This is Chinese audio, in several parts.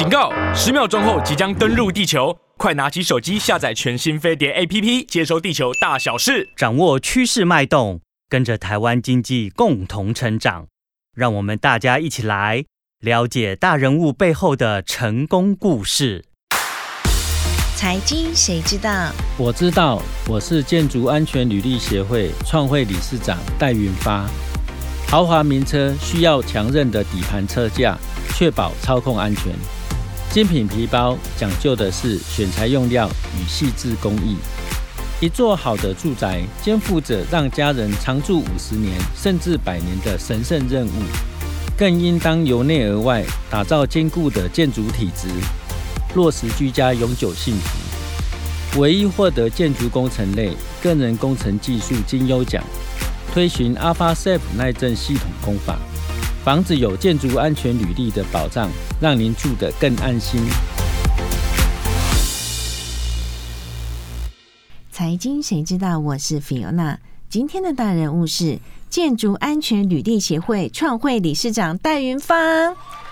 警告！十秒钟后即将登陆地球，快拿起手机下载全新飞碟 APP，接收地球大小事，掌握趋势脉动，跟着台湾经济共同成长。让我们大家一起来了解大人物背后的成功故事。财经谁知道？我知道，我是建筑安全履历协会创会理事长戴云发。豪华名车需要强韧的底盘车架，确保操控安全。精品皮包讲究的是选材用料与细致工艺。一座好的住宅肩负着让家人常住五十年甚至百年的神圣任务，更应当由内而外打造坚固的建筑体质。落实居家永久幸福，唯一获得建筑工程类个人工程技术金优奖，推行 Alpha Safe 耐震系统工法，房子有建筑安全履历的保障，让您住得更安心。财经谁知道？我是 Fiona，今天的大人物是建筑安全履历协会创会理事长戴云发。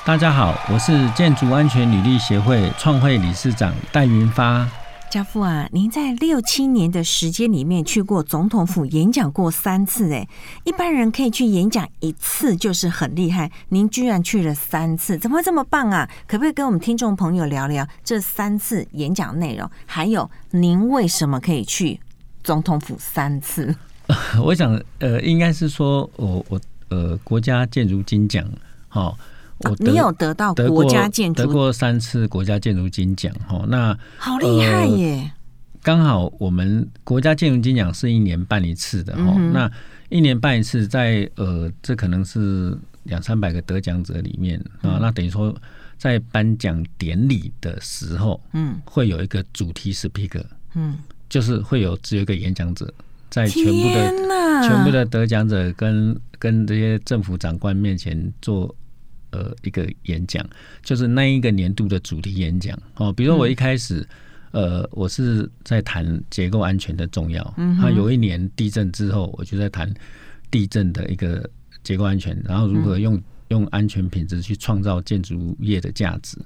大家好，我是建筑安全履历协会创会理事长戴云发。家父啊，您在六七年的时间里面去过总统府演讲过三次，哎，一般人可以去演讲一次就是很厉害，您居然去了三次，怎么会这么棒啊？可不可以跟我们听众朋友聊聊这三次演讲内容？还有您为什么可以去总统府三次？我想，呃，应该是说我我呃国家建筑金奖，好。我你有得到国家建筑得过三次国家建筑金奖哈，那好厉害耶！刚好我们国家建筑金奖是一年办一次的哈，那一年办一次，在呃这可能是两三百个得奖者里面啊，那等于说在颁奖典礼的时候，嗯，会有一个主题 speaker，嗯，就是会有只有一个演讲者在全部的全部的得奖者跟跟这些政府长官面前做。呃，一个演讲就是那一个年度的主题演讲哦。比如说我一开始，嗯、呃，我是在谈结构安全的重要。嗯，那有一年地震之后，我就在谈地震的一个结构安全，然后如何用、嗯、用安全品质去创造建筑业的价值。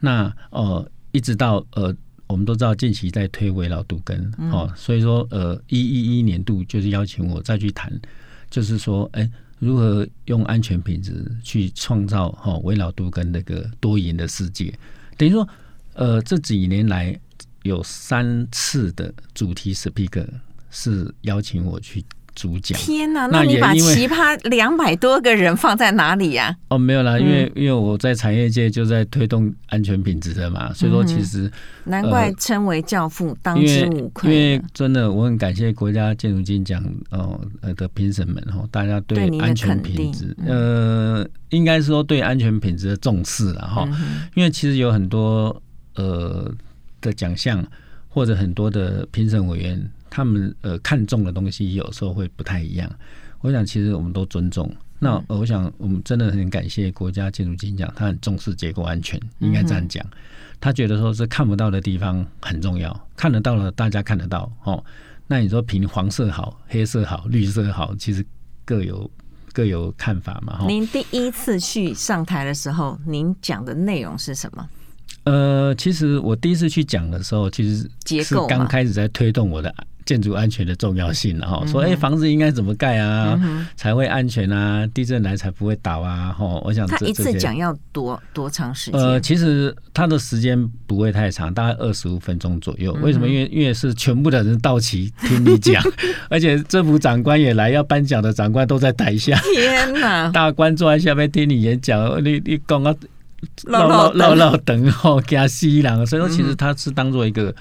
那呃，一直到呃，我们都知道近期在推围绕杜根哦，嗯、所以说呃，一一一年度就是邀请我再去谈，就是说，哎。如何用安全品质去创造哈围绕度跟那个多赢的世界？等于说，呃，这几年来有三次的主题 speaker 是邀请我去。主讲天哪！那你把奇葩 两百多个人放在哪里呀？哦，没有啦，因为因为我在产业界就在推动安全品质的嘛，所以说其实难怪称为教父，当之无愧。因为真的，我很感谢国家建筑金奖哦呃的评审们哈，大家对安全品质呃，应该说对安全品质的重视了哈。因为其实有很多呃的奖项或者很多的评审委员。他们呃看重的东西有时候会不太一样，我想其实我们都尊重。那我想我们真的很感谢国家建筑金奖，他很重视结构安全，应该这样讲。他觉得说是看不到的地方很重要，看得到了大家看得到哦。那你说凭黄色好、黑色好、绿色好，其实各有各有看法嘛。您第一次去上台的时候，您讲的内容是什么？呃，其实我第一次去讲的时候，其实是刚开始在推动我的。建筑安全的重要性，然后说，哎，房子应该怎么盖啊，才会安全啊？地震来才不会倒啊！哈，我想他一次讲要多多长时间？呃，其实他的时间不会太长，大概二十五分钟左右。为什么？因为因为是全部的人到齐听你讲，而且政府长官也来，要颁奖的长官都在台下。天哪！大官坐在下面听你演讲，你你刚刚，唠唠唠唠等候加西郎，所以说其实他是当做一个。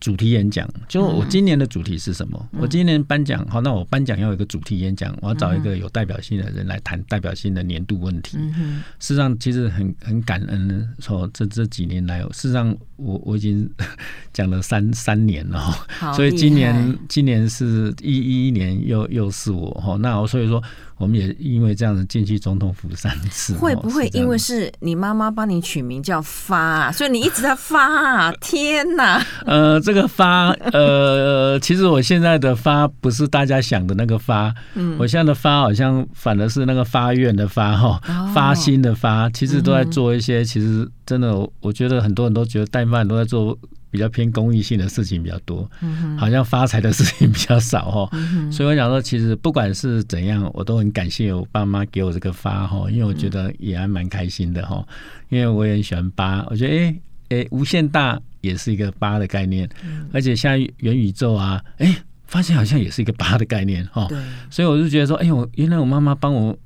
主题演讲，就我今年的主题是什么？嗯、我今年颁奖，好，那我颁奖要有一个主题演讲，我要找一个有代表性的人来谈代表性的年度问题。事实上，其实很很感恩，说这这几年来，事实上我我已经讲了三 三年了，所以今年今年是一一一年又又是我哈，那我所以说。我们也因为这样子进去总统府三次，会不会因为是你妈妈帮你取名叫发啊？所以你一直在发啊？天哪！呃，这个发，呃，其实我现在的发不是大家想的那个发，嗯，我现在的发好像反而是那个发愿的发哈，发心的发，其实都在做一些，其实真的，我觉得很多人都觉得代办都在做比较偏公益性的事情比较多，好像发财的事情比较少哈，所以我想说，其实不管是怎样，我都很感谢我爸妈给我这个发哈，因为我觉得也还蛮开心的哈，因为我也很喜欢八，我觉得哎。诶、欸，无限大也是一个八的概念，嗯、而且像元宇宙啊，哎、欸，发现好像也是一个八的概念哈。所以我就觉得说，哎呦，原来我妈妈帮我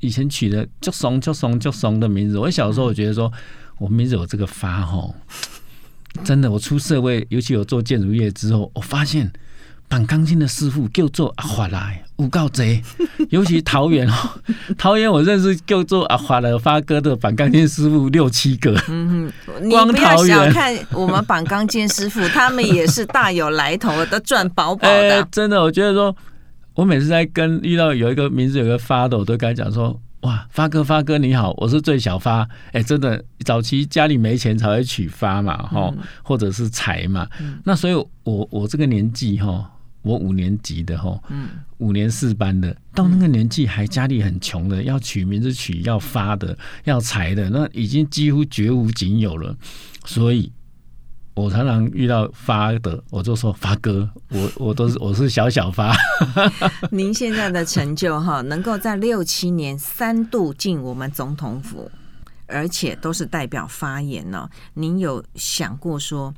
以前取的“就怂就怂就怂”的名字，我小时候我觉得说，我名字有这个发哈，真的，我出社会，尤其我做建筑业之后，我发现。绑钢筋的师傅叫做阿华来，有够贼，尤其桃园哦，桃园我认识叫做阿华的发哥的板钢筋师傅六七个。嗯哼，你不要小看我们板钢筋师傅，他们也是大有来头的，赚饱饱的、欸。真的，我觉得说，我每次在跟遇到有一个名字有个发的，我都跟他讲说，哇，发哥发哥你好，我是最小发。哎、欸，真的，早期家里没钱才会取发嘛，哈，或者是财嘛。嗯、那所以我我这个年纪哈。我五年级的吼，五年四班的，到那个年纪还家里很穷的，要取名字取要发的，要财的，那已经几乎绝无仅有了。所以，我常常遇到发的，我就说发哥，我我都是 我是小小发。您现在的成就哈，能够在六七年三度进我们总统府，而且都是代表发言呢。您有想过说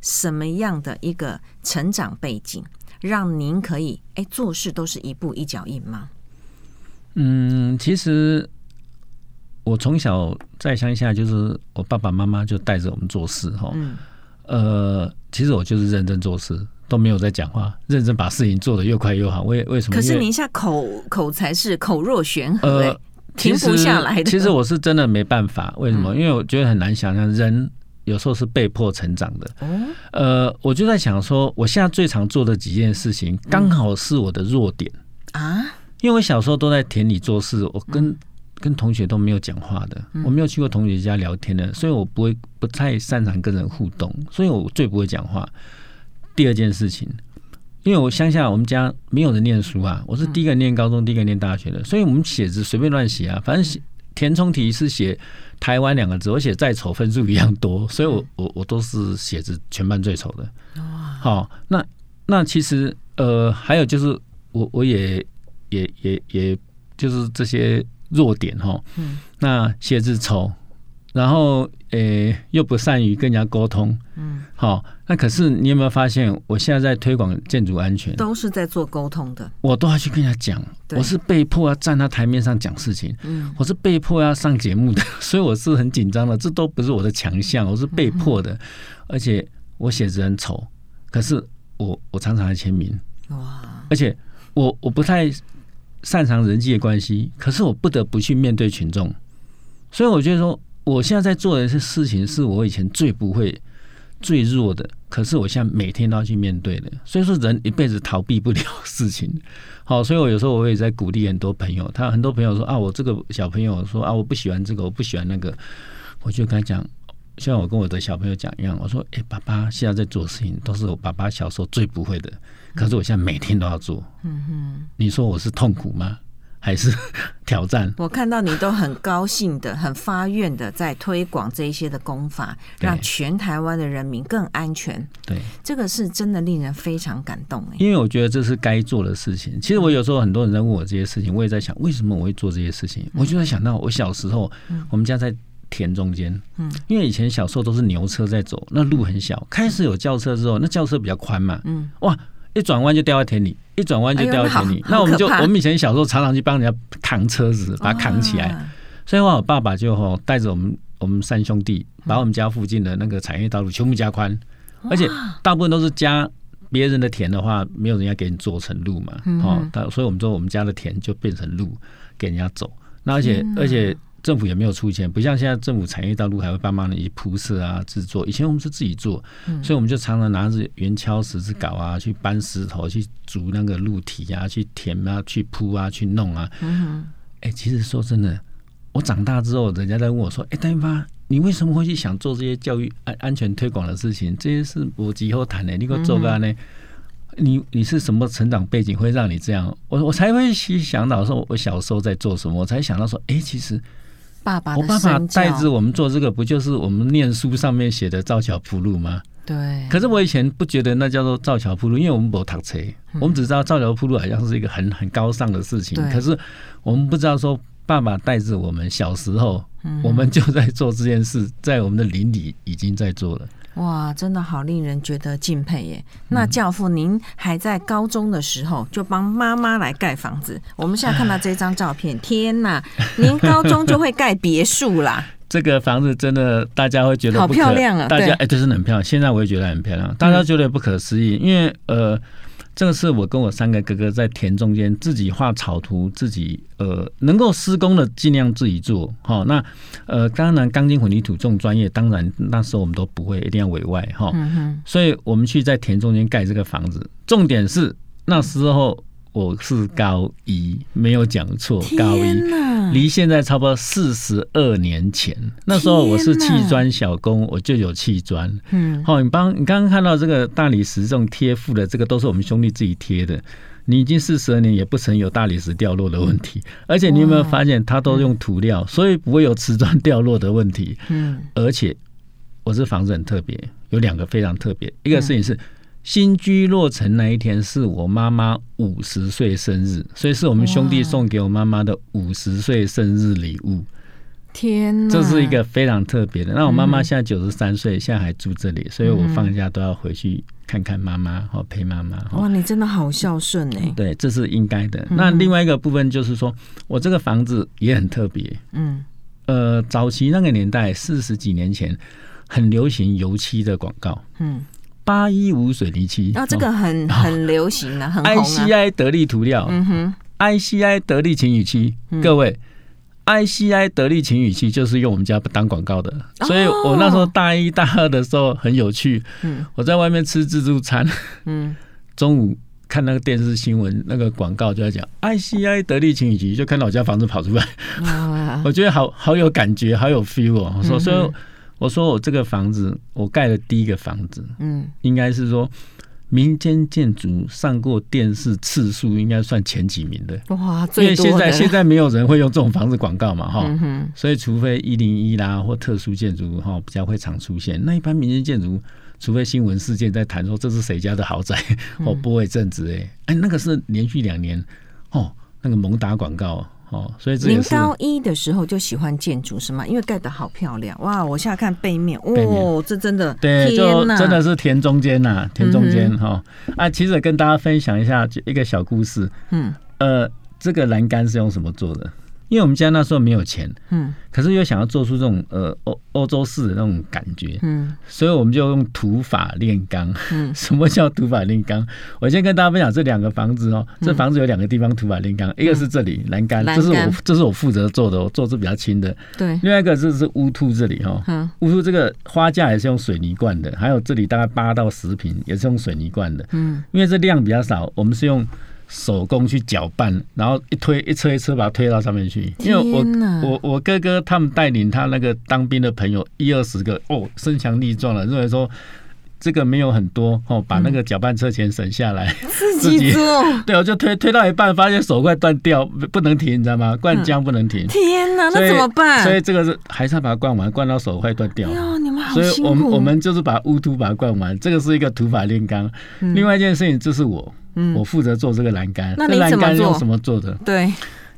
什么样的一个成长背景？让您可以哎做事都是一步一脚印吗？嗯，其实我从小在乡下，就是我爸爸妈妈就带着我们做事哈。嗯。呃，其实我就是认真做事，都没有在讲话，认真把事情做得又快又好。为为什么？可是您一下口口才是口若悬河，呃，停不下来的。其实我是真的没办法。为什么？因为我觉得很难想象人。有时候是被迫成长的，呃，我就在想说，我现在最常做的几件事情，刚好是我的弱点。啊。因为我小时候都在田里做事，我跟跟同学都没有讲话的，我没有去过同学家聊天的，所以我不会不太擅长跟人互动，所以我最不会讲话。第二件事情，因为我乡下我们家没有人念书啊，我是第一个念高中，第一个念大学的，所以我们写字随便乱写啊，反正写填充题是写。台湾两个字，我写再丑分数一样多，所以我我我都是写着全班最丑的。好，那那其实呃还有就是我我也也也也就是这些弱点哈。那写字丑。然后，诶、欸，又不善于跟人家沟通，嗯，好，那可是你有没有发现，我现在在推广建筑安全，都是在做沟通的，我都要去跟人家讲，我是被迫要站在台面上讲事情，嗯，我是被迫要上节目的，所以我是很紧张的，这都不是我的强项，我是被迫的，嗯、而且我写字很丑，可是我我常常来签名，哇，而且我我不太擅长人际的关系，可是我不得不去面对群众，所以我觉得说。我现在在做的一些事情，是我以前最不会、最弱的，可是我现在每天都要去面对的。所以说，人一辈子逃避不了事情。好，所以我有时候我也在鼓励很多朋友。他很多朋友说啊，我这个小朋友说啊，我不喜欢这个，我不喜欢那个。我就跟他讲，像我跟我的小朋友讲一样，我说，哎，爸爸现在在做事情，都是我爸爸小时候最不会的，可是我现在每天都要做。嗯哼，你说我是痛苦吗？还是 挑战。我看到你都很高兴的、很发愿的，在推广这一些的功法，让全台湾的人民更安全。对，这个是真的令人非常感动。因为我觉得这是该做的事情。其实我有时候很多人在问我这些事情，我也在想，为什么我会做这些事情？我就在想到我小时候，我们家在田中间，嗯，因为以前小时候都是牛车在走，那路很小。开始有轿车之后，那轿车比较宽嘛，嗯，哇。一转弯就掉在田里，一转弯就掉在田里。哎、那我们就我们以前小时候常常去帮人家扛车子，把它扛起来。哦、所以话我爸爸就带着我们我们三兄弟，把我们家附近的那个产业道路全部加宽，嗯、而且大部分都是加别人的田的话，没有人家给你做成路嘛。哦，所以我们说我们家的田就变成路给人家走。那而且而且。政府也没有出钱，不像现在政府产业道路还会帮忙你铺设啊、制作。以前我们是自己做，嗯、所以我们就常常拿着圆锹、石子镐啊，去搬石头、去筑那个路体啊、去填啊、去铺啊、去弄啊。哎、嗯哼欸，其实说真的，我长大之后，人家在问我说：“哎、欸，丹发，你为什么会去想做这些教育安安全推广的事情？这些是我以后谈的，你给我做干呢？你你是什么成长背景会让你这样？我我才会去想到说，我小时候在做什么，我才想到说，哎、欸，其实爸爸我爸爸带着我们做这个，不就是我们念书上面写的造桥铺路吗？对。可是我以前不觉得那叫做造桥铺路，因为我们不读车，我们只知道造桥铺路好像是一个很很高尚的事情。可是我们不知道说，爸爸带着我们小时候，我们就在做这件事，在我们的邻里已经在做了。哇，真的好令人觉得敬佩耶！那教父，您还在高中的时候就帮妈妈来盖房子。我们现在看到这张照片，天哪，您高中就会盖别墅啦！这个房子真的大家会觉得好漂亮啊！大家哎，就是很漂亮。现在我也觉得很漂亮，大家觉得不可思议，因为呃。这个是我跟我三个哥哥在田中间自己画草图，自己呃能够施工的尽量自己做。好，那呃当然钢筋混凝土这种专业，当然那时候我们都不会，一定要委外哈。所以我们去在田中间盖这个房子，重点是那时候。我是高一，没有讲错，高一离现在差不多四十二年前。那时候我是砌砖小工，我就有砌砖。嗯，好，你帮你刚刚看到这个大理石这种贴附的，这个都是我们兄弟自己贴的。你已经四十二年也不曾有大理石掉落的问题，而且你有没有发现，它都用涂料，所以不会有瓷砖掉落的问题。嗯，而且我这房子很特别，有两个非常特别，一个事情是。新居落成那一天是我妈妈五十岁生日，所以是我们兄弟送给我妈妈的五十岁生日礼物。天呐，这是一个非常特别的。那我妈妈现在九十三岁，现在还住这里，所以我放假都要回去看看妈妈，好陪妈妈。哇，你真的好孝顺哎！对，这是应该的。那另外一个部分就是说，我这个房子也很特别。嗯，呃，早期那个年代，四十几年前，很流行油漆的广告。嗯。八一五水泥漆，哦，这个很很流行的，很红啊。ICI 得力涂料，嗯哼，ICI 得力晴雨漆，各位，ICI 得力晴雨漆就是用我们家当广告的，所以我那时候大一大二的时候很有趣，嗯，我在外面吃自助餐，嗯，中午看那个电视新闻，那个广告就在讲 ICI 得力晴雨漆，就看到我家房子跑出来，我觉得好好有感觉，好有 feel 哦，我说所以。我说我这个房子，我盖的第一个房子，嗯，应该是说民间建筑上过电视次数应该算前几名的。哇，因为现在现在没有人会用这种房子广告嘛，哈，所以除非一零一啦或特殊建筑哈比较会常出现。那一般民间建筑，除非新闻事件在谈说这是谁家的豪宅 哦，不会正直哎，哎，那个是连续两年哦，那个猛打广告。哦，所以您高一的时候就喜欢建筑是吗？因为盖的好漂亮哇！我现在看背面，哦，这真的对，就真的是田中间呐，田中间哈啊！其实跟大家分享一下一个小故事，嗯，呃，这个栏杆是用什么做的？因为我们家那时候没有钱，嗯，可是又想要做出这种呃欧欧洲式的那种感觉，嗯，所以我们就用土法炼钢。嗯，什么叫土法炼钢？我先跟大家分享这两个房子哦。这房子有两个地方土法炼钢，一个是这里栏杆，这是我这是我负责做的，我做是比较轻的。对，另外一个这是乌兔这里哈，嗯，屋突这个花架也是用水泥灌的，还有这里大概八到十平也是用水泥灌的，嗯，因为这量比较少，我们是用。手工去搅拌，然后一推一车一车把它推到上面去。因为我我我哥哥他们带领他那个当兵的朋友一二十个哦，身强力壮了，认为说这个没有很多哦，把那个搅拌车钱省下来，自己做。对，我就推推到一半，发现手快断掉，不能停，你知道吗？灌浆不能停。天哪，那怎么办？所以这个是还是要把它灌完，灌到手快断掉。所以我们我们就是把乌土把它灌完，这个是一个土法炼钢。另外一件事情就是我。嗯，我负责做这个栏杆。那栏杆用什么做的？对，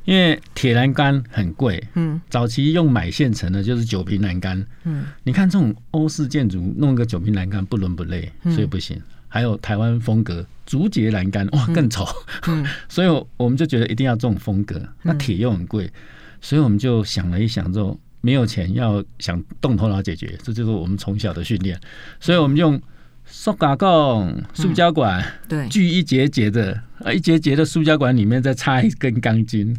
因为铁栏杆很贵。嗯，早期用买现成的，就是酒瓶栏杆。嗯，你看这种欧式建筑弄个酒瓶栏杆不伦不类，所以不行。还有台湾风格竹节栏杆，哇，更丑。嗯，所以我们就觉得一定要这种风格。那铁又很贵，所以我们就想了一想，之后没有钱，要想动头脑解决，这就是我们从小的训练。所以我们用。塑胶管、塑胶管，对，锯一节节的，啊，一节节的塑胶管里面再插一根钢筋，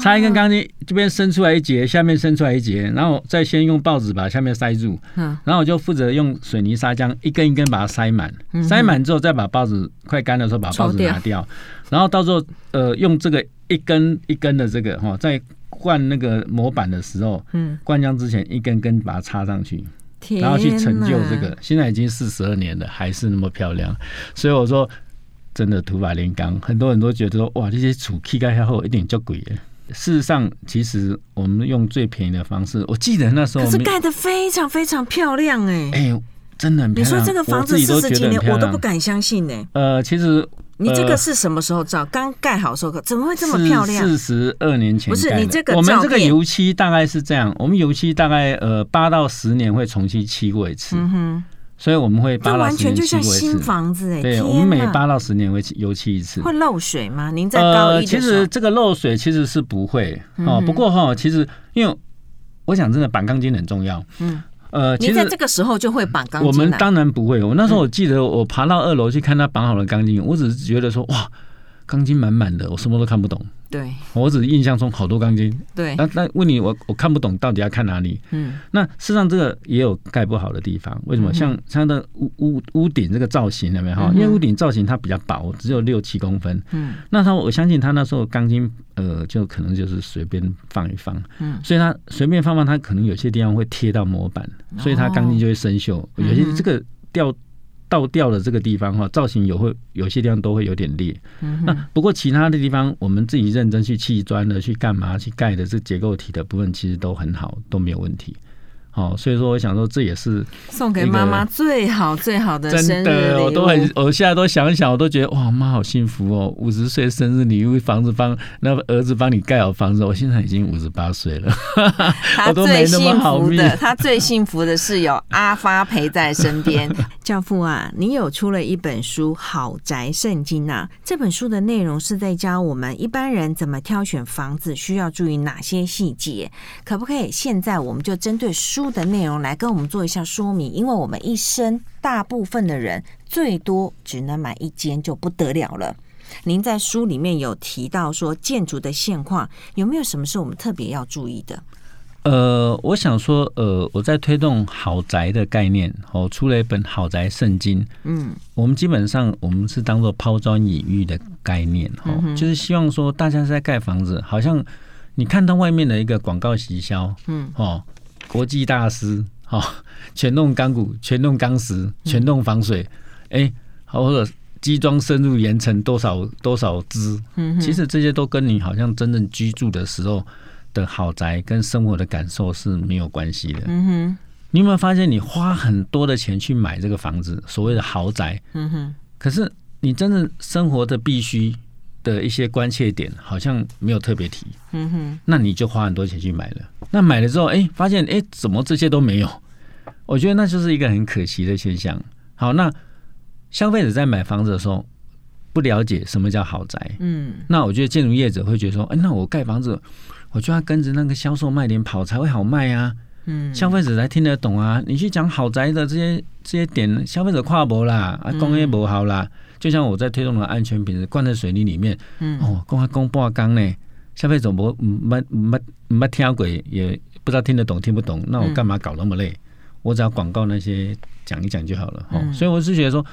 插一根钢筋，这边伸出来一节，下面伸出来一节，然后再先用报纸把下面塞住，然后我就负责用水泥砂浆一根一根把它塞满，塞满之后再把报纸快干的时候把报纸拿掉，然后到时候呃用这个一根一根的这个哈，在灌那个模板的时候，嗯，灌浆之前一根根把它插上去，然后去成就这个。现在已经四十二年了，还是那么漂亮。所以我说，真的土法炼钢，很多人都觉得说，哇，这些土砌盖后一点就鬼了。事实上，其实我们用最便宜的方式。我记得那时候，可是盖的非常非常漂亮哎、欸，哎，真的很漂亮。你说这个房子四十几年，我都不敢相信呢、欸。呃，其实。你这个是什么时候照？刚盖好时候，怎么会这么漂亮？四十二年前。不是你这个，我们这个油漆大概是这样，我们油漆大概呃八到十年会重新漆过一次。嗯哼。所以我们会八到十年漆过一次。完全就像新房子哎。对，我们每八到十年会油漆一次。会漏水吗？您在高一。其实这个漏水其实是不会哦。不过哈，其实因为我想真的板钢筋很重要。嗯。呃，其实在这个时候就会绑钢筋。我们当然不会。我那时候我记得，我爬到二楼去看他绑好了钢筋，我只是觉得说，哇，钢筋满满的，我什么都看不懂。对，我只是印象中好多钢筋。对，那那问你，我我看不懂，到底要看哪里？嗯，那事实上这个也有盖不好的地方。为什么？像它的屋屋屋顶这个造型有没有哈？因为屋顶造型它比较薄，只有六七公分。嗯，那他我相信他那时候钢筋呃，就可能就是随便放一放。嗯，所以他随便放放，他可能有些地方会贴到模板，所以它钢筋就会生锈。有些这个掉。倒掉的这个地方哈，造型有会有些地方都会有点裂。嗯、那不过其他的地方，我们自己认真去砌砖的、去干嘛、去盖的这结构体的部分，其实都很好，都没有问题。好，所以说我想说，这也是送给妈妈最好最好的。真的，我都很，我现在都想一想，我都觉得哇，妈好幸福哦！五十岁生日礼物，房子帮那儿子帮你盖好房子。我现在已经五十八岁了，他 最幸福的，他最幸福的是有阿发陪在身边。教父啊，你有出了一本书《好宅圣经》啊？这本书的内容是在教我们一般人怎么挑选房子，需要注意哪些细节？可不可以现在我们就针对书？书的内容来跟我们做一下说明，因为我们一生大部分的人最多只能买一间就不得了了。您在书里面有提到说建筑的现况，有没有什么是我们特别要注意的？呃，我想说，呃，我在推动好宅的概念，我出了一本好宅圣经。嗯，我们基本上我们是当做抛砖引玉的概念，哦、嗯，就是希望说大家是在盖房子，好像你看到外面的一个广告行销，嗯，哦。国际大师，哈，全弄钢骨，全弄钢石，全弄防水，哎、欸，或者基桩深入岩层多少多少支，其实这些都跟你好像真正居住的时候的豪宅跟生活的感受是没有关系的。嗯哼，你有没有发现，你花很多的钱去买这个房子，所谓的豪宅，嗯哼，可是你真正生活的必须。的一些关切点好像没有特别提，嗯哼，那你就花很多钱去买了，那买了之后，哎，发现哎，怎么这些都没有？我觉得那就是一个很可惜的现象。好，那消费者在买房子的时候不了解什么叫豪宅，嗯，那我觉得建筑业者会觉得说，哎，那我盖房子，我就要跟着那个销售卖点跑才会好卖啊，嗯，消费者才听得懂啊。你去讲豪宅的这些这些点，消费者跨不啦，啊，工业不好啦。就像我在推动的安全品质，灌在水泥里面，嗯、哦，公开公半缸呢，消费者不没没没听鬼，也不知道听得懂听不懂，那我干嘛搞那么累？嗯、我只要广告那些讲一讲就好了，哦，嗯、所以我是觉得说，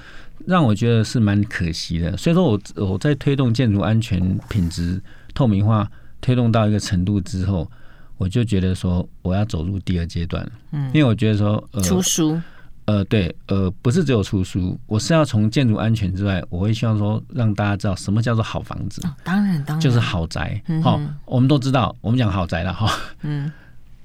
让我觉得是蛮可惜的。所以说我我在推动建筑安全品质透明化，推动到一个程度之后，我就觉得说我要走入第二阶段，嗯，因为我觉得说，呃，出书。呃，对，呃，不是只有出书，我是要从建筑安全之外，我会希望说让大家知道什么叫做好房子。哦、当然，当然，就是豪宅。好、嗯哼哦，我们都知道，我们讲豪宅了哈。嗯，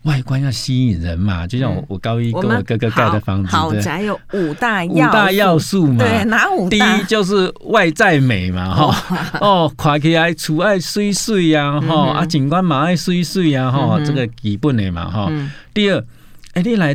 外观要吸引人嘛，就像我我高一跟我哥哥盖的房子，豪宅有五大五大要素嘛。对，哪五大？第一就是外在美嘛，哈。哦，看起来厝爱水水呀，哈啊，景观嘛爱水水呀，哈，这个基本的嘛，哈。嗯、第二，哎，你来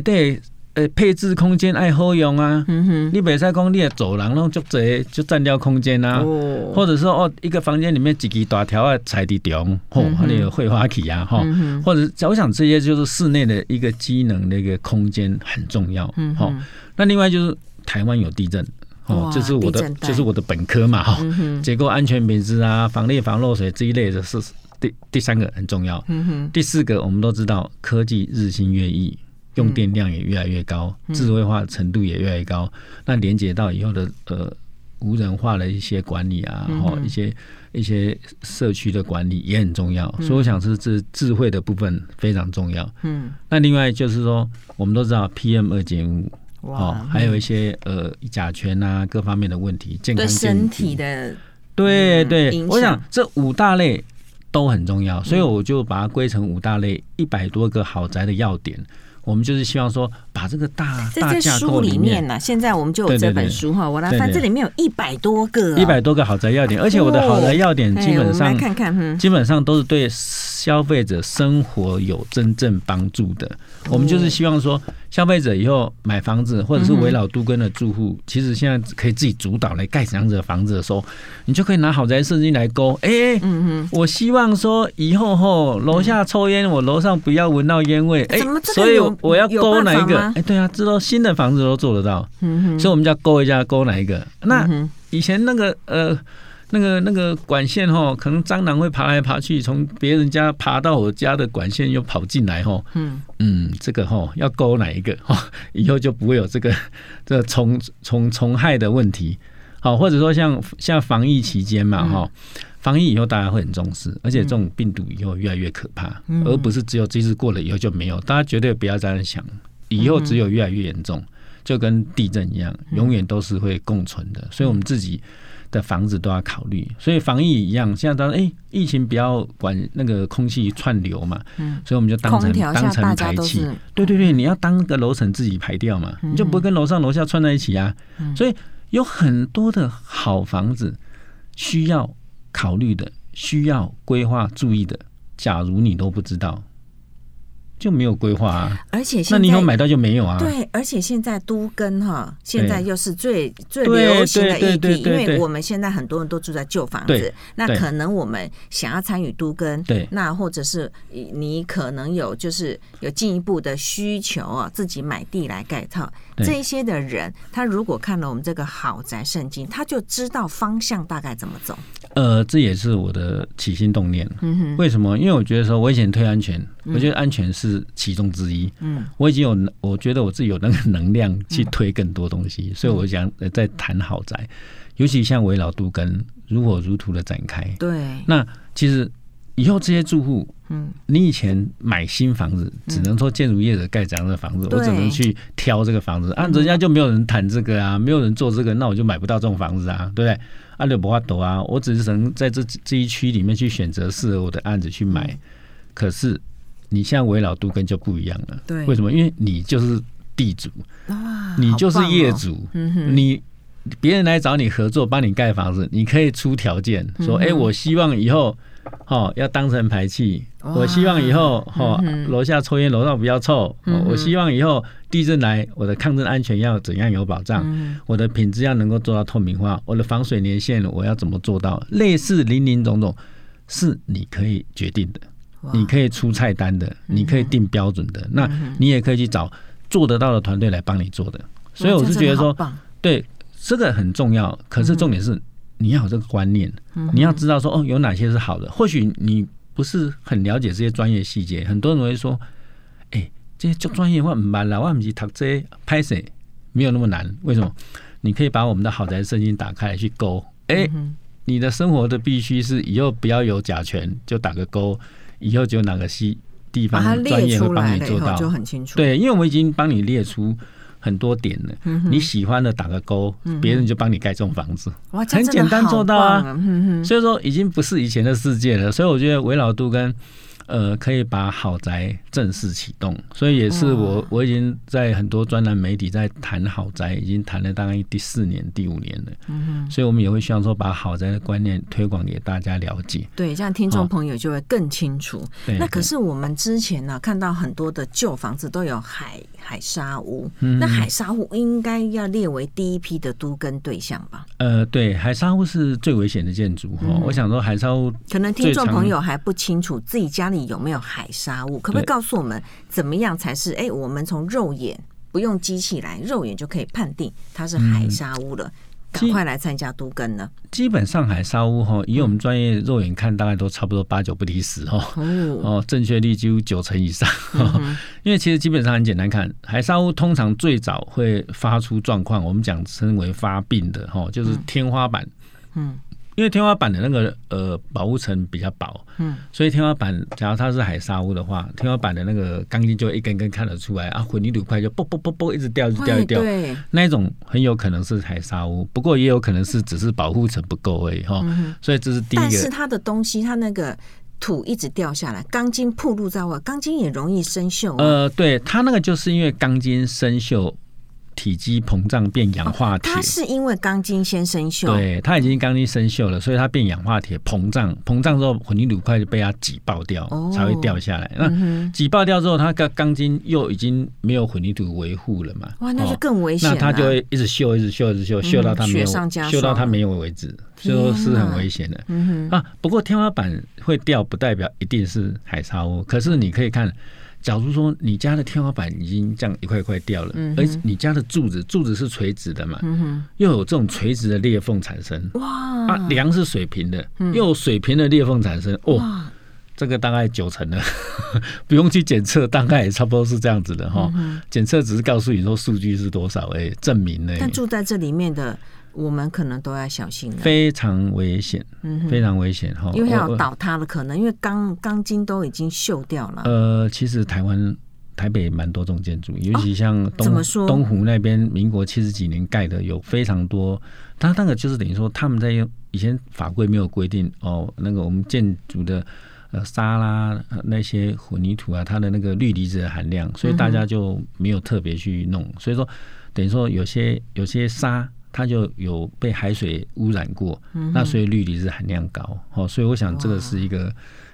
对。呃，配置空间爱好用啊，嗯、你袂使讲你的走廊拢足侪，就占掉空间啊，哦、或者说哦，一个房间里面几支大条啊，彩地中，吼、嗯哼，那个绘画体啊，哈、嗯哼，或者我想这些就是室内的一个机能的一个空间很重要，嗯哼，那另外就是台湾有地震，哦，这是我的，这是我的本科嘛，哈、嗯哼，结构安全品质啊，防裂防漏水这一类的是第第三个很重要，嗯哼，第四个我们都知道科技日新月异。用电量也越来越高，智慧化程度也越来越高。那连接到以后的呃无人化的一些管理啊，然后、嗯、一些一些社区的管理也很重要。嗯、所以我想是这智慧的部分非常重要。嗯，那另外就是说，我们都知道 PM 二点五，哦，还有一些呃甲醛啊各方面的问题，健康对身体的，对对，我想这五大类都很重要，所以我就把它归成五大类，一百多个豪宅的要点。我们就是希望说，把这个大大架构里面呢，现在我们就有这本书哈，我来翻，这里面有一百多个，一百多个好宅要点，而且我的好宅要点基本上看看，基本上都是对消费者生活有真正帮助的。我们就是希望说，消费者以后买房子或者是围绕都根的住户，其实现在可以自己主导来盖怎样子的房子的时候，你就可以拿好宅设计来勾。哎，嗯，我希望说以后吼楼下抽烟，我楼上不要闻到烟味。哎，所以我要勾哪一个？哎，对啊，知道新的房子都做得到。嗯哼，所以我们就要勾一下，勾哪一个？那以前那个呃。那个那个管线哈，可能蟑螂会爬来爬去，从别人家爬到我家的管线又跑进来哈。嗯嗯，这个哈要勾哪一个哈，以后就不会有这个 这个虫虫虫害的问题。好，或者说像像防疫期间嘛哈，防疫以后大家会很重视，而且这种病毒以后越来越可怕，而不是只有这次过了以后就没有。大家绝对不要这样想，以后只有越来越严重，就跟地震一样，永远都是会共存的。所以我们自己。的房子都要考虑，所以防疫一样。现在当然，哎，疫情不要管那个空气串流嘛，嗯，所以我们就当成当成排气。对对对，你要当个楼层自己排掉嘛，你就不会跟楼上楼下串在一起啊。所以有很多的好房子需要考虑的，需要规划注意的。假如你都不知道。就没有规划啊，而且那你有买到就没有啊？对，而且现在都跟哈，现在又是最最流行的议题，因为我们现在很多人都住在旧房子，那可能我们想要参与都跟，对，那或者是你可能有就是有进一步的需求啊，自己买地来盖套，这些的人，他如果看了我们这个豪宅圣经，他就知道方向大概怎么走。呃，这也是我的起心动念。嗯哼，为什么？因为我觉得说，我以前推安全，我觉得安全是其中之一。嗯，我已经有，我觉得我自己有那个能量去推更多东西，所以我想在谈豪宅，尤其像危老杜根如火如荼的展开。对，那其实以后这些住户，嗯，你以前买新房子，只能说建筑业者盖这样的房子，我只能去挑这个房子，啊，人家就没有人谈这个啊，没有人做这个，那我就买不到这种房子啊，对不对？阿柳不怕抖啊！我只是能在这这一区里面去选择适合我的案子去买。嗯、可是你像危老都根就不一样了。对，为什么？因为你就是地主，哇你就是业主，哦嗯、哼你别人来找你合作，帮你盖房子，你可以出条件说：“哎、我希望以后。” 哦，要当成排气。我希望以后哦，楼下抽烟，楼道不要臭。我希望以后地震来，我的抗震安全要怎样有保障？我的品质要能够做到透明化。我的防水年限我要怎么做到？类似林林总总，是你可以决定的，你可以出菜单的，你可以定标准的。那你也可以去找做得到的团队来帮你做的。所以我是觉得说，对这个很重要。可是重点是。你要有这个观念，你要知道说哦，有哪些是好的。或许你不是很了解这些专业细节，很多人会说，哎、欸，这些就专业化很难了，我不是读这些拍摄没有那么难。为什么？你可以把我们的好宅圣经打开来去勾，哎、欸，你的生活的必须是以后不要有甲醛，就打个勾，以后就哪个西地方专业会帮你做到，就很清楚。对，因为我们已经帮你列出。很多点的，你喜欢的打个勾，别人就帮你盖这种房子，哇很简单做到啊。所以说已经不是以前的世界了。所以我觉得危老度跟。呃，可以把好宅正式启动，所以也是我我已经在很多专栏媒体在谈好宅，已经谈了大概第四年、第五年了。嗯哼，所以我们也会希望说，把好宅的观念推广给大家了解。对，这样听众朋友就会更清楚。对，那可是我们之前呢，看到很多的旧房子都有海海沙屋，那海沙屋应该要列为第一批的都跟对象吧？呃，对，海沙屋是最危险的建筑哈。我想说，海沙屋可能听众朋友还不清楚自己家里。有没有海沙屋？可不可以告诉我们怎么样才是？哎、欸，我们从肉眼不用机器来，肉眼就可以判定它是海沙屋了。赶快来参加都更呢？基本上海沙屋哈，以我们专业肉眼看，大概都差不多八九不离十哦。哦，正确率几乎九成以上。嗯、因为其实基本上很简单看，海沙屋通常最早会发出状况，我们讲称为发病的哈，就是天花板。嗯。因为天花板的那个呃保护层比较薄，嗯，所以天花板假如它是海沙屋的话，天花板的那个钢筋就一根根看得出来啊，混凝土块就啵啵啵啵一直掉，一直掉，一直掉，对，那一种很有可能是海沙屋，不过也有可能是只是保护层不够而已哈，所以这是第一个。但是它的东西，它那个土一直掉下来，钢筋暴露在外，钢筋也容易生锈。呃，对，它那个就是因为钢筋生锈。体积膨胀变氧化铁，它是因为钢筋先生锈，对，它已经钢筋生锈了，所以它变氧化铁膨胀，膨胀之后混凝土块就被它挤爆掉，才会掉下来。那挤爆掉之后，它钢钢筋又已经没有混凝土维护了嘛？哇，那就更危险。那它就会一直锈，一直锈，一直锈，锈到它没有，锈到它没有为止，所以说是很危险的。啊，不过天花板会掉，不代表一定是海沙屋，可是你可以看。假如说你家的天花板已经这样一块一块掉了，嗯、而你家的柱子柱子是垂直的嘛，嗯、又有这种垂直的裂缝产生，哇，啊，梁是水平的，嗯、又有水平的裂缝产生，哦，哇这个大概九成了，不用去检测，大概也差不多是这样子的哈。检测、嗯、只是告诉你说数据是多少，哎，证明呢。但住在这里面的。我们可能都要小心，非常危险，嗯，非常危险哈，因为要倒塌的可能，因为钢钢筋都已经锈掉了。呃，其实台湾台北蛮多种建筑，尤其像东、哦、东湖那边，民国七十几年盖的有非常多。它那个就是等于说，他们在用以前法规没有规定哦，那个我们建筑的呃沙啦那些混凝土啊，它的那个氯离子的含量，所以大家就没有特别去弄。嗯、所以说，等于说有些有些沙。它就有被海水污染过，嗯、那所以氯离子含量高，哦，所以我想这个是一个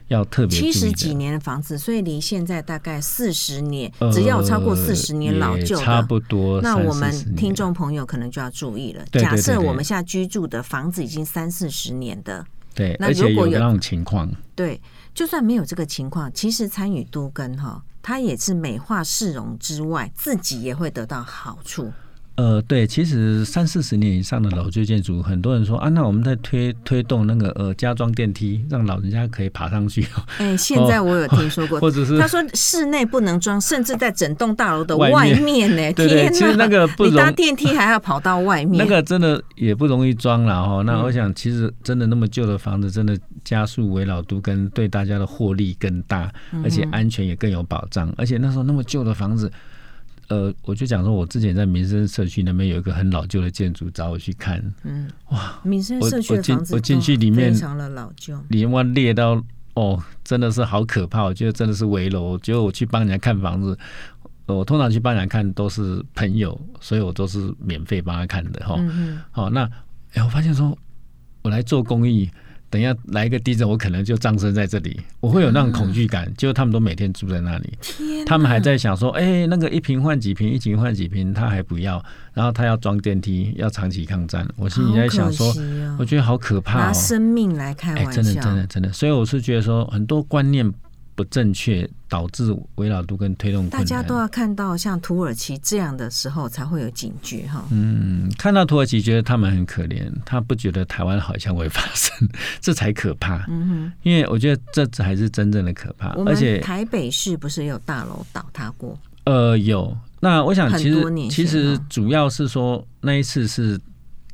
要特别七十几年的房子，所以离现在大概四十年，呃、只要超过四十年老旧的，差不多。那我们听众朋友可能就要注意了。假设我们现在居住的房子已经三四十年的，对，那如果有那种情况，对，就算没有这个情况，其实参与都跟哈，它也是美化市容之外，自己也会得到好处。呃，对，其实三四十年以上的老旧建筑，很多人说啊，那我们在推推动那个呃加装电梯，让老人家可以爬上去。哎、欸，现在我有听说过，或者是他说室内不能装，甚至在整栋大楼的外面呢。对，对，对，其实那个不容易，你搭电梯还要跑到外 面，那个真的也不容易装了哈。那我想，其实真的那么旧的房子，真的加速围老都跟对大家的获利更大，而且安全也更有保障。而且那时候那么旧的房子。呃，我就讲说，我之前在民生社区那边有一个很老旧的建筑，找我去看。嗯，哇，民生社区的房子我进去里面非常的老旧，里面裂到哦，真的是好可怕。我觉得真的是危楼。结果我去帮人家看房子，我通常去帮人家看都是朋友，所以我都是免费帮他看的哈。好、嗯哼哦，那哎，我发现说，我来做公益。等一下来一个地震，我可能就葬身在这里，我会有那种恐惧感。结果他们都每天住在那里，他们还在想说，哎、欸，那个一瓶换几瓶，一瓶换几瓶，他还不要，然后他要装电梯，要长期抗战。我心里在想说，哦、我觉得好可怕、哦，拿生命来开玩笑，欸、真的真的真的。所以我是觉得说，很多观念。不正确导致围绕度跟推动，大家都要看到像土耳其这样的时候才会有警觉哈。嗯，看到土耳其觉得他们很可怜，他不觉得台湾好像会发生，这才可怕。嗯哼，因为我觉得这才是真正的可怕。而且台北市不是有大楼倒塌过？呃，有。那我想其实其实主要是说那一次是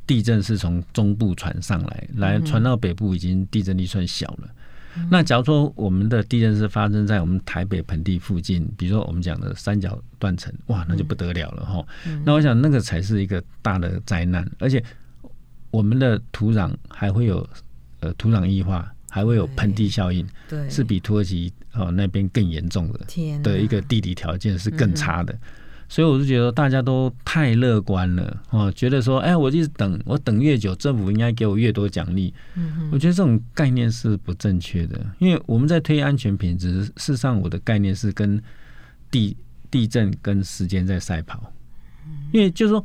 地震是从中部传上来，来传到北部已经地震力算小了。那假如说我们的地震是发生在我们台北盆地附近，比如说我们讲的三角断层，哇，那就不得了了哈。嗯、那我想那个才是一个大的灾难，而且我们的土壤还会有呃土壤异化，还会有盆地效应，对，是比土耳其哦那边更严重的，的一个地理条件是更差的。所以我就觉得大家都太乐观了哦，觉得说，哎，我一直等，我等越久，政府应该给我越多奖励。嗯哼，我觉得这种概念是不正确的，因为我们在推安全品质，事实上我的概念是跟地地震跟时间在赛跑。因为就是说，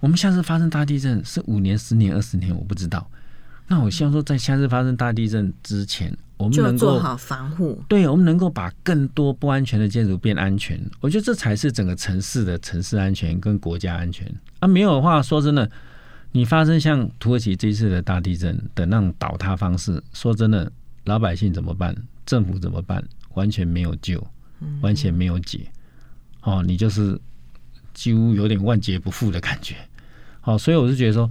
我们下次发生大地震是五年、十年、二十年，我不知道。那我希望说，在下次发生大地震之前，我们能够做好防护。对，我们能够把更多不安全的建筑变安全。我觉得这才是整个城市的城市安全跟国家安全。啊，没有的话，说真的，你发生像土耳其这一次的大地震的那种倒塌方式，说真的，老百姓怎么办？政府怎么办？完全没有救，完全没有解。哦，你就是几乎有点万劫不复的感觉。好，所以我是觉得说，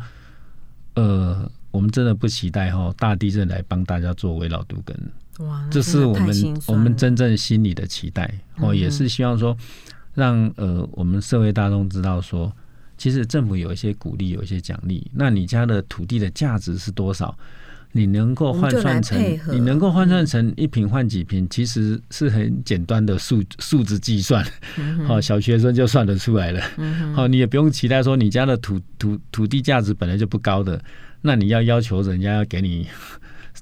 呃，我们真的不期待哈大地震来帮大家做围老都更。哇，这是我们我们真正心里的期待。哦，也是希望说，让呃我们社会大众知道说，其实政府有一些鼓励，有一些奖励。那你家的土地的价值是多少？你能够换算成，你能够换算成一平换几平，其实是很简单的数数字计算，好，小学生就算得出来了。好，你也不用期待说你家的土土土地价值本来就不高的，那你要要求人家要给你。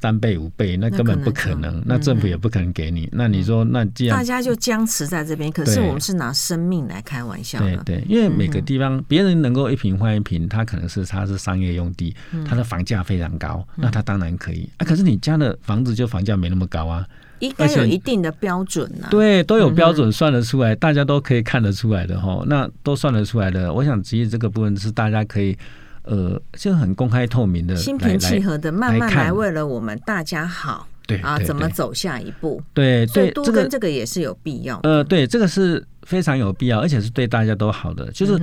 三倍五倍，那根本不可能，那政府也不可能给你。那你说，那既然大家就僵持在这边，可是我们是拿生命来开玩笑的。对对，因为每个地方别人能够一平换一平，他可能是他是商业用地，他的房价非常高，那他当然可以啊。可是你家的房子就房价没那么高啊，应该有一定的标准啊。对，都有标准算得出来，大家都可以看得出来的哈。那都算得出来的，我想其实这个部分是大家可以。呃，就很公开透明的，心平气和的，慢慢来，为了我们大家好，对啊，怎么走下一步？对对，都跟这个也是有必要。呃，对，这个是非常有必要，而且是对大家都好的。就是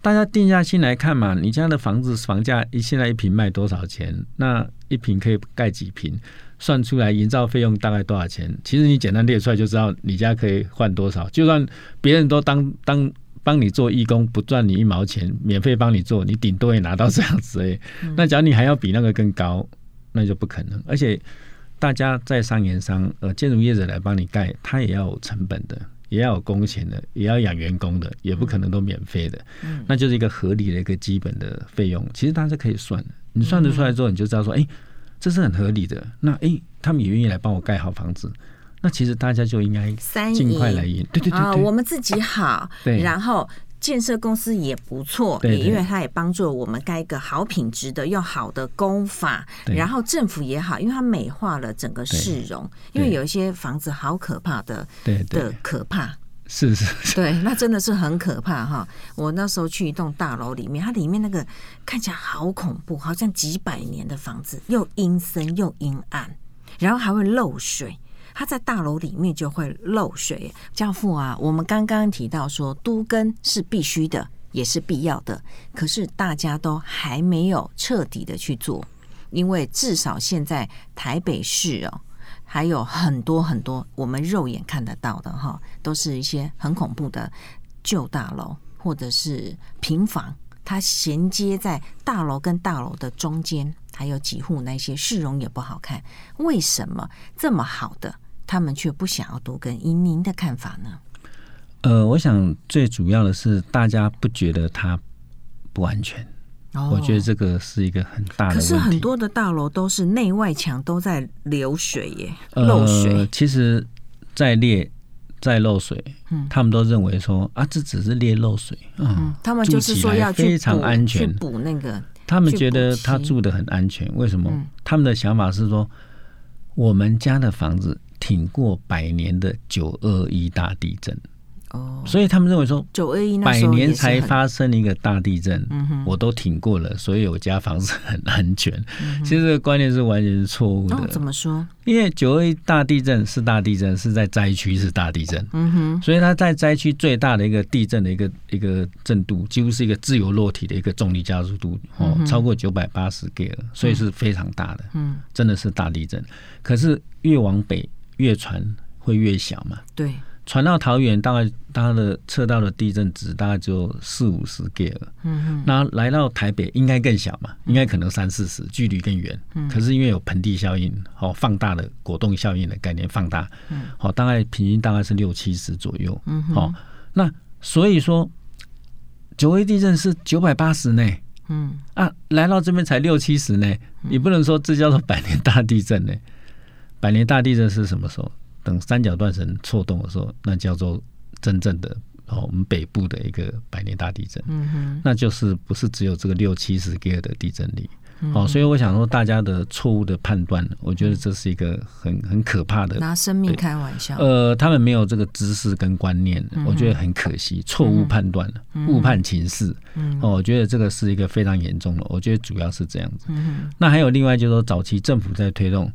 大家定下心来看嘛，你家的房子房价一现在一平卖多少钱？那一平可以盖几平？算出来营造费用大概多少钱？其实你简单列出来就知道你家可以换多少。就算别人都当当。帮你做义工不赚你一毛钱，免费帮你做，你顶多也拿到这样子诶。那假如你还要比那个更高，那就不可能。而且大家在商言商，呃，建筑业者来帮你盖，他也要有成本的，也要有工钱的，也要养员工的，也不可能都免费的。那就是一个合理的一个基本的费用，其实大家是可以算的。你算得出来之后，你就知道说，哎，这是很合理的。那哎，他们也愿意来帮我盖好房子。那其实大家就应该尽快来赢，对对对，对，我们自己好，对，然后建设公司也不错，也，因为它也帮助我们盖一个好品质的又好的工法，然后政府也好，因为它美化了整个市容，因为有一些房子好可怕的，对的可怕，是是，对，那真的是很可怕哈。我那时候去一栋大楼里面，它里面那个看起来好恐怖，好像几百年的房子，又阴森又阴暗，然后还会漏水。它在大楼里面就会漏水。教父啊，我们刚刚提到说都更是必须的，也是必要的，可是大家都还没有彻底的去做，因为至少现在台北市哦，还有很多很多我们肉眼看得到的哈，都是一些很恐怖的旧大楼或者是平房，它衔接在大楼跟大楼的中间，还有几户那些市容也不好看，为什么这么好的？他们却不想要多跟，以您的看法呢？呃，我想最主要的是大家不觉得它不安全。哦，我觉得这个是一个很大的。可是很多的大楼都是内外墙都在流水耶，漏水。呃，其实，在裂在漏水，嗯，他们都认为说啊，这只是裂漏水，嗯，嗯，他们就是说要非常安全补那个。他们觉得他住的很安全，为什么？嗯，他们的想法是说，我们家的房子。挺过百年的九二一大地震，哦，所以他们认为说九二一百年才发生一个大地震，我都挺过了，所以我家房子很安全。其实这个观念是完全是错误的。怎么说？因为九二一大地震是大地震，是在灾区是大地震，嗯哼，所以它在灾区最大的一个地震的一个一个震度，几乎是一个自由落体的一个重力加速度哦，超过九百八十个，所以是非常大的，嗯，真的是大地震。可是越往北。越传会越小嘛？对，传到桃园，大概它的测到的地震值大概只有四五十 g 了。嗯哼，那来到台北应该更小嘛？应该可能三四十，距离更远。嗯，可是因为有盆地效应，好放大的果冻效应的概念放大。嗯，好，大概平均大概是六七十左右。嗯哼，好，那所以说九二地震是九百八十呢。嗯啊，来到这边才六七十呢，你不能说这叫做百年大地震呢。百年大地震是什么时候？等三角断层错动的时候，那叫做真正的哦，我们北部的一个百年大地震。嗯哼，那就是不是只有这个六七十个的地震力。哦，所以我想说，大家的错误的判断，我觉得这是一个很很可怕的，拿生命开玩笑。呃，他们没有这个知识跟观念，我觉得很可惜，错误判断，误判情势。哦，我觉得这个是一个非常严重的。我觉得主要是这样子。那还有另外就是说，早期政府在推动，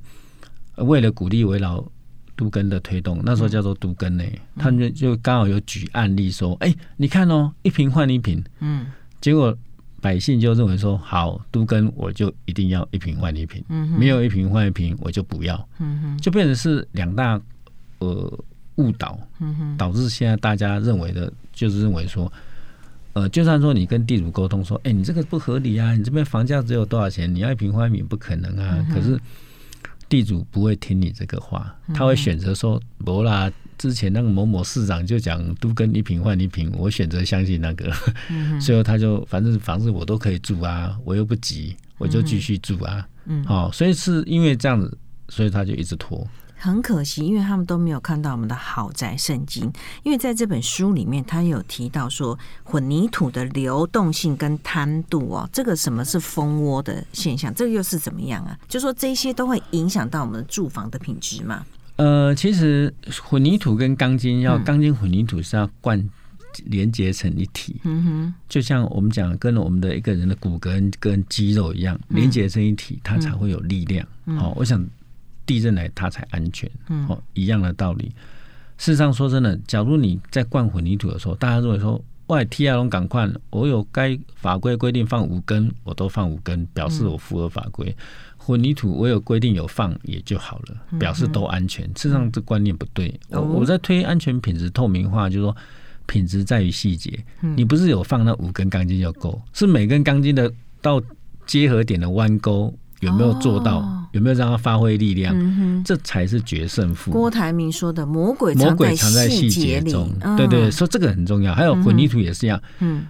为了鼓励围绕都更的推动，那时候叫做都更呢，他们就刚好有举案例说，哎，你看哦，一瓶换一瓶，嗯，结果。百姓就认为说好，都更我就一定要一瓶换一瓶，嗯、没有一瓶换一瓶我就不要，嗯、哼。就变成是两大呃误导，嗯、哼。导致现在大家认为的就是认为说，呃，就算说你跟地主沟通说，哎、欸，你这个不合理啊，你这边房价只有多少钱，你要一瓶换一瓶不可能啊，嗯、可是地主不会听你这个话，他会选择说，不啦。之前那个某某市长就讲都跟一平换一平，我选择相信那个，所以他就反正房子我都可以住啊，我又不急，我就继续住啊。嗯，好、哦，所以是因为这样子，所以他就一直拖。很可惜，因为他们都没有看到我们的豪宅圣经，因为在这本书里面，他有提到说混凝土的流动性跟摊度哦，这个什么是蜂窝的现象，这个又是怎么样啊？就说这些都会影响到我们的住房的品质嘛。呃，其实混凝土跟钢筋要钢筋混凝土是要灌连接成一体，嗯哼，就像我们讲跟我们的一个人的骨骼跟肌肉一样，连接成一体，它才会有力量。好，我想地震来它才安全，嗯哦，一样的道理。事实上说真的，假如你在灌混凝土的时候，大家如果说外 T 亚龙赶快，我有该法规规定放五根，我都放五根，表示我符合法规。混凝土我有规定有放也就好了，表示都安全。事实上这观念不对。我我在推安全品质透明化，就是说品质在于细节。你不是有放那五根钢筋就够，是每根钢筋的到结合点的弯钩有没有做到，有没有让他发挥力量，这才是决胜负。郭台铭说的魔鬼魔鬼藏在细节中，对对，说这个很重要。还有混凝土也是一样，嗯。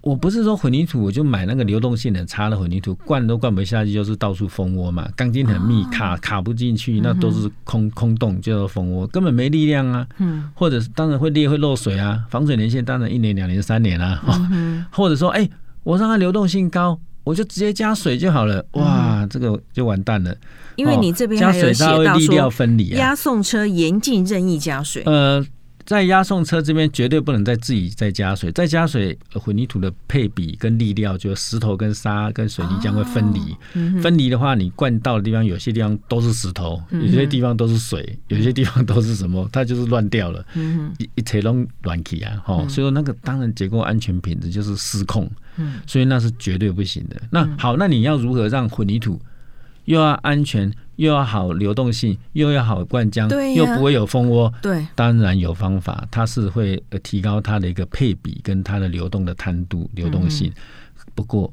我不是说混凝土，我就买那个流动性很差的混凝土，灌都灌不下去，就是到处蜂窝嘛。钢筋很密，卡卡不进去，那都是空空洞，叫做蜂窝，根本没力量啊。嗯，或者是当然会裂会漏水啊，防水年限当然一年两年三年啊。或者说，哎，我让它流动性高，我就直接加水就好了。哇，这个就完蛋了，因为你这边还有写到说，押送车严禁任意加水。呃。在押送车这边绝对不能再自己再加水，再加水混凝土的配比跟粒料，就石头跟沙跟水泥将会分离。哦嗯、分离的话，你灌到的地方有些地方都是石头，有些地方都是水，有些地方都是什么，它就是乱掉了。嗯、一一切拢乱起啊！哈，所以说那个当然结构安全品质就是失控。所以那是绝对不行的。那好，那你要如何让混凝土又要安全？又要好流动性，又要好灌浆，啊、又不会有蜂窝。对，当然有方法，它是会提高它的一个配比跟它的流动的摊度、流动性。嗯、不过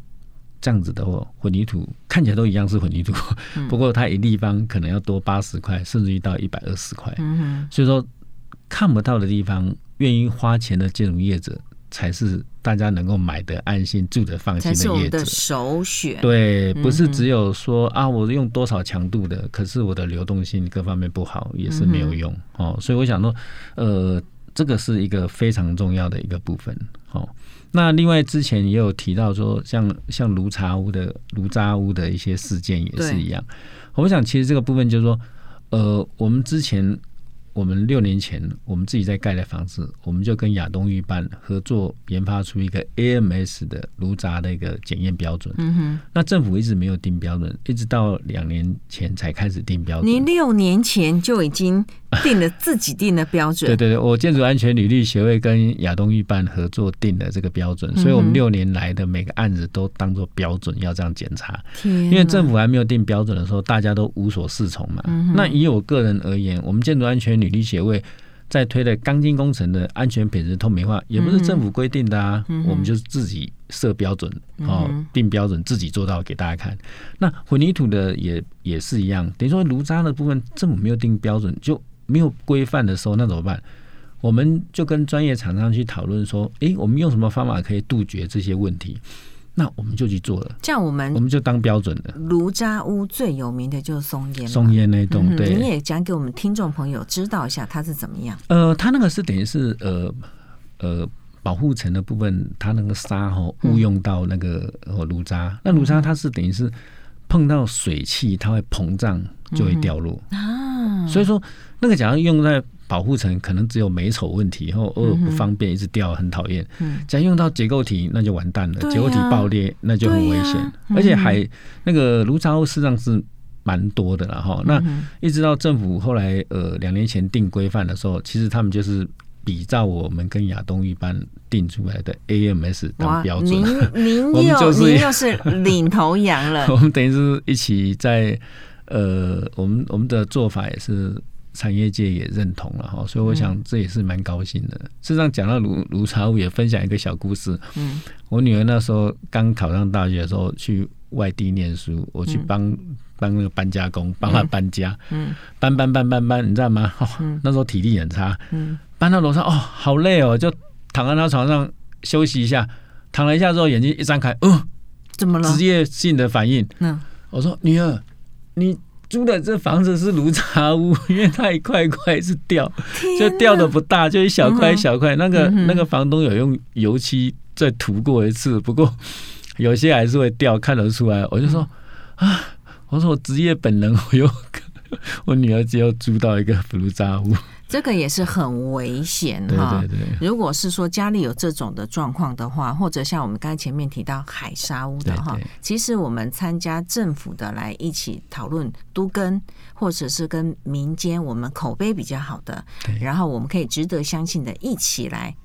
这样子的话，混凝土看起来都一样是混凝土，嗯、不过它一立方可能要多八十块，甚至于到一百二十块。嗯、所以说看不到的地方，愿意花钱的建筑业者。才是大家能够买的安心、住的放心的业者，才是我们的首选。对，不是只有说啊，我用多少强度的，可是我的流动性各方面不好，也是没有用哦。所以我想说，呃，这个是一个非常重要的一个部分。好，那另外之前也有提到说，像像卢茶屋的卢渣屋的一些事件也是一样。我想其实这个部分就是说，呃，我们之前。我们六年前，我们自己在盖的房子，我们就跟亚东预办合作研发出一个 AMS 的炉渣的一个检验标准。嗯哼，那政府一直没有定标准，一直到两年前才开始定标准。您六年前就已经 定了自己定的标准？对对对，我建筑安全履历协会跟亚东预办合作定的这个标准，所以我们六年来的每个案子都当做标准要这样检查。因为政府还没有定标准的时候，大家都无所适从嘛。嗯、那以我个人而言，我们建筑安全履历协会在推的钢筋工程的安全品质透明化，也不是政府规定的啊，嗯、我们就是自己设标准哦，定标准，自己做到给大家看。那混凝土的也也是一样，等于说炉渣的部分政府没有定标准，就没有规范的时候，那怎么办？我们就跟专业厂商去讨论说，诶，我们用什么方法可以杜绝这些问题？那我们就去做了，这样我们我们就当标准的。炉渣屋最有名的就是松烟，松烟那栋，对，你也讲给我们听众朋友知道一下它是怎么样。呃，它那个是等于是呃呃保护层的部分，它那个沙哈误用到那个炉渣，那炉渣它是等于是碰到水汽，它会膨胀，就会掉落、嗯、啊。所以说，那个假如用在保护层，可能只有美丑问题，然后偶尔不方便，一直掉，很讨厌。嗯，假如用到结构体，那就完蛋了，啊、结构体爆裂，那就很危险。啊、而且还那个炉渣污实际上是蛮多的了哈。那一直到政府后来呃两年前定规范的时候，其实他们就是。比照我们跟亚东一般定出来的 AMS 当标准，您您 又就是您又是领头羊了。我们等于是一起在呃，我们我们的做法也是产业界也认同了哈，所以我想这也是蛮高兴的。嗯、事实上讲到炉炉渣污，也分享一个小故事。嗯，我女儿那时候刚考上大学的时候去外地念书，我去帮帮、嗯、那个搬家工帮她搬家，嗯，搬搬搬搬搬，你知道吗？哦嗯、那时候体力很差，嗯。搬到楼上哦，好累哦，就躺在他床上休息一下。躺了一下之后，眼睛一张开，哦，怎么了？职业性的反应。嗯，我说女儿，你租的这房子是炉渣屋，因为它一块一块是掉，就掉的不大，就一小块一小块。那个那个房东有用油漆再涂过一次，不过有些还是会掉，看得出来。我就说啊，我说我职业本能，我又我女儿只有租到一个炉渣屋。这个也是很危险哈。如果是说家里有这种的状况的话，或者像我们刚才前面提到海沙屋的哈，其实我们参加政府的来一起讨论都跟，或者是跟民间我们口碑比较好的，然后我们可以值得相信的一起来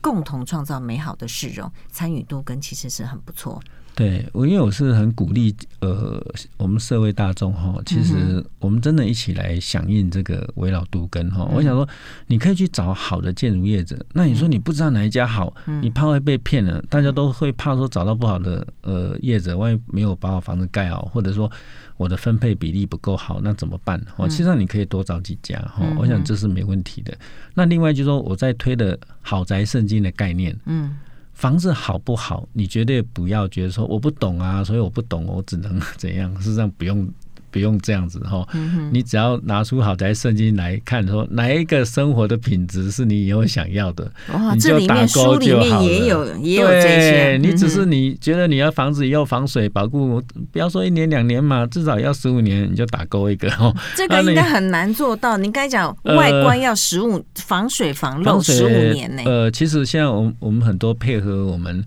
共同创造美好的市容，参与都跟其实是很不错。对，我因为我是很鼓励呃，我们社会大众哈，其实我们真的一起来响应这个围绕都根哈。我想说，你可以去找好的建筑业者。那你说你不知道哪一家好，你怕会被骗了，大家都会怕说找到不好的呃业者，万一没有把我房子盖好，或者说我的分配比例不够好，那怎么办？哦，其实你可以多找几家哈，我想这是没问题的。那另外就是说，我在推的好宅圣经的概念，嗯。房子好不好？你绝对不要觉得说我不懂啊，所以我不懂，我只能 怎样？事实上不用。不用这样子哈，你只要拿出好宅圣经来看，说哪一个生活的品质是你以后想要的，你就打勾就好了。也有也有这些，你只是你觉得你要房子要防水保固，不要说一年两年嘛，至少要十五年，你就打勾一个哦。这个应该很难做到。你该讲外观要十五防水防漏十五年呢？呃，其实现在我们我们很多配合我们。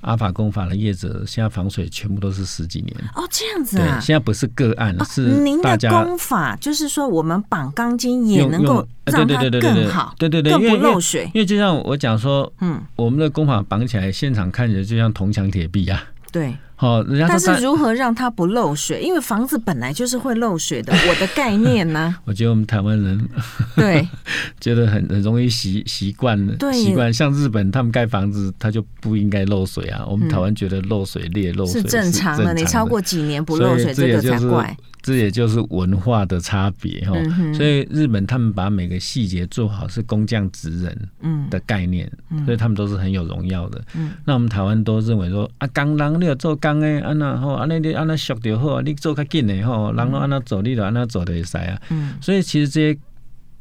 阿法工法的业者现在防水全部都是十几年哦，这样子啊？对，现在不是个案，是您的工法，就是说我们绑钢筋也能够让它更好，对对对，更不漏水。因为就像我讲说，嗯，我们的工法绑起来，现场看起来就像铜墙铁壁啊。对。好，人家但是如何让它不漏水？因为房子本来就是会漏水的。我的概念呢？我觉得我们台湾人对 觉得很很容易习习惯了，习惯像日本他们盖房子，它就不应该漏水啊。我们台湾觉得漏水裂漏水是正常的，你超过几年不漏水，这个才怪。这也就是文化的差别哈，所以日本他们把每个细节做好是工匠职人的概念，所以他们都是很有荣耀的。嗯那我们台湾都认为说啊，工人你要做工诶，安那吼，安那你安那熟就好，你做较紧诶吼，人都安那做，你就安那做的会使啊。所以其实这些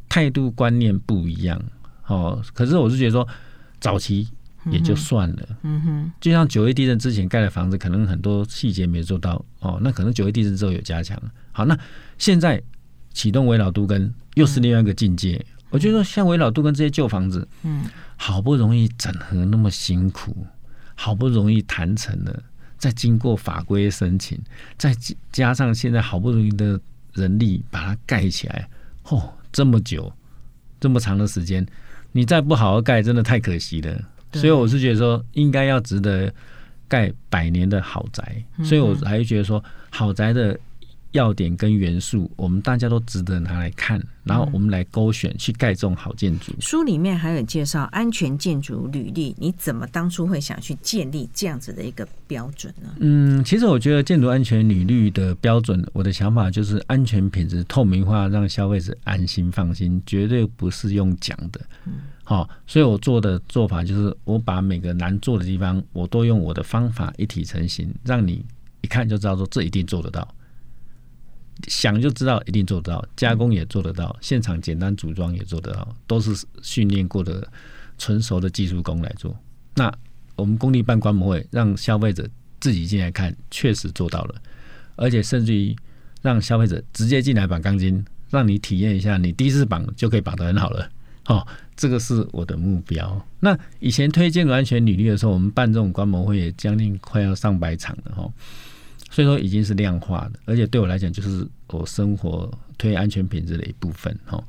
态度观念不一样哦。可是我是觉得说早期。也就算了，嗯哼，就像九月地震之前盖的房子，可能很多细节没做到哦，那可能九月地震之后有加强。好，那现在启动围老都跟又是另外一个境界。嗯、我觉得像围老都跟这些旧房子，嗯，好不容易整合那么辛苦，好不容易谈成了，再经过法规申请，再加上现在好不容易的人力把它盖起来，哦，这么久，这么长的时间，你再不好好盖，真的太可惜了。所以我是觉得说，应该要值得盖百年的好宅，所以我还是觉得说，好宅的要点跟元素，我们大家都值得拿来看，然后我们来勾选去盖这种好建筑。书里面还有介绍安全建筑履历，你怎么当初会想去建立这样子的一个标准呢？嗯，其实我觉得建筑安全履历的标准，我的想法就是安全品质透明化，让消费者安心放心，绝对不是用讲的。嗯。好，所以我做的做法就是，我把每个难做的地方，我都用我的方法一体成型，让你一看就知道说这一定做得到，想就知道一定做得到，加工也做得到，现场简单组装也做得到，都是训练过的纯熟的技术工来做。那我们工地办观摩会，让消费者自己进来看，确实做到了。而且甚至于让消费者直接进来绑钢筋，让你体验一下，你第一次绑就可以绑得很好了。哦，这个是我的目标。那以前推建筑安全履历的时候，我们办这种观摩会也将近快要上百场了哈。所以说已经是量化的，而且对我来讲就是我生活推安全品质的一部分哈。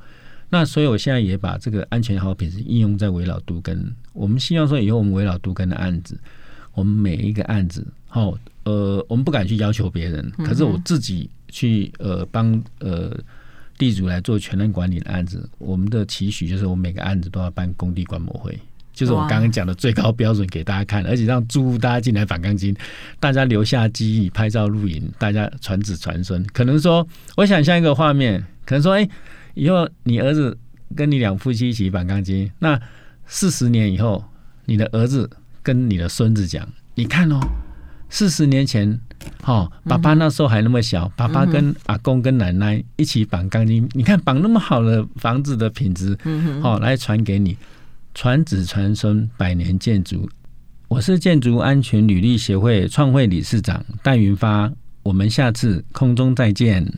那所以我现在也把这个安全好品质应用在围绕都更。我们希望说以后我们围绕都更的案子，我们每一个案子，哦呃，我们不敢去要求别人，可是我自己去呃帮呃。地主来做全案管理的案子，我们的期许就是我每个案子都要办工地观摩会，就是我刚刚讲的最高标准给大家看，而且让住户大家进来绑钢筋，大家留下记忆、拍照录影，大家传子传孙。可能说，我想象一个画面，可能说，哎，以后你儿子跟你两夫妻一起绑钢筋，那四十年以后，你的儿子跟你的孙子讲，你看哦。四十年前，哦，爸爸那时候还那么小，爸爸跟阿公跟奶奶一起绑钢筋，你看绑那么好的房子的品质，好来传给你，传子传孙，百年建筑。我是建筑安全履历协会创会理事长戴云发，我们下次空中再见。